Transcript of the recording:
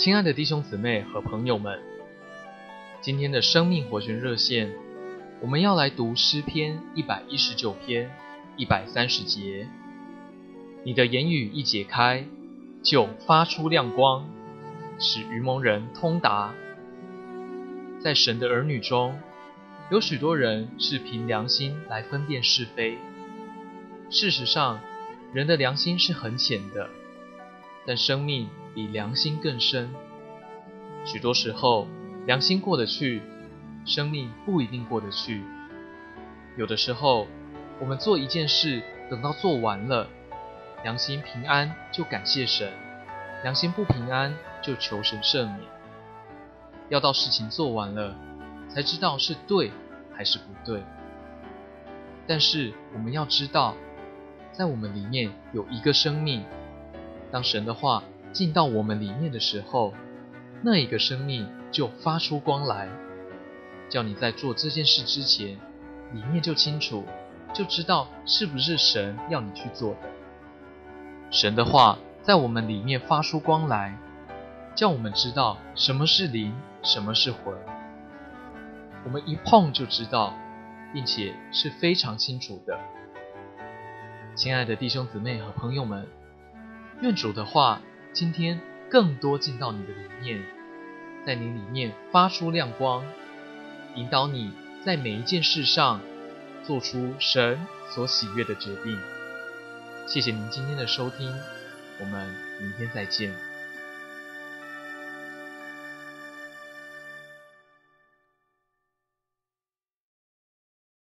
亲爱的弟兄姊妹和朋友们，今天的生命活泉热线，我们要来读诗篇一百一十九篇一百三十节。你的言语一解开，就发出亮光，使愚蒙人通达。在神的儿女中，有许多人是凭良心来分辨是非。事实上，人的良心是很浅的，但生命比良心更深。许多时候，良心过得去，生命不一定过得去。有的时候，我们做一件事，等到做完了，良心平安就感谢神，良心不平安就求神赦免。要到事情做完了，才知道是对还是不对。但是我们要知道，在我们里面有一个生命，当神的话进到我们里面的时候，那一个生命就发出光来，叫你在做这件事之前，里面就清楚，就知道是不是神要你去做的。神的话在我们里面发出光来，叫我们知道什么是灵，什么是魂。我们一碰就知道，并且是非常清楚的。亲爱的弟兄姊妹和朋友们，愿主的话今天更多进到你的里面，在你里面发出亮光，引导你在每一件事上做出神所喜悦的决定。谢谢您今天的收听，我们明天再见。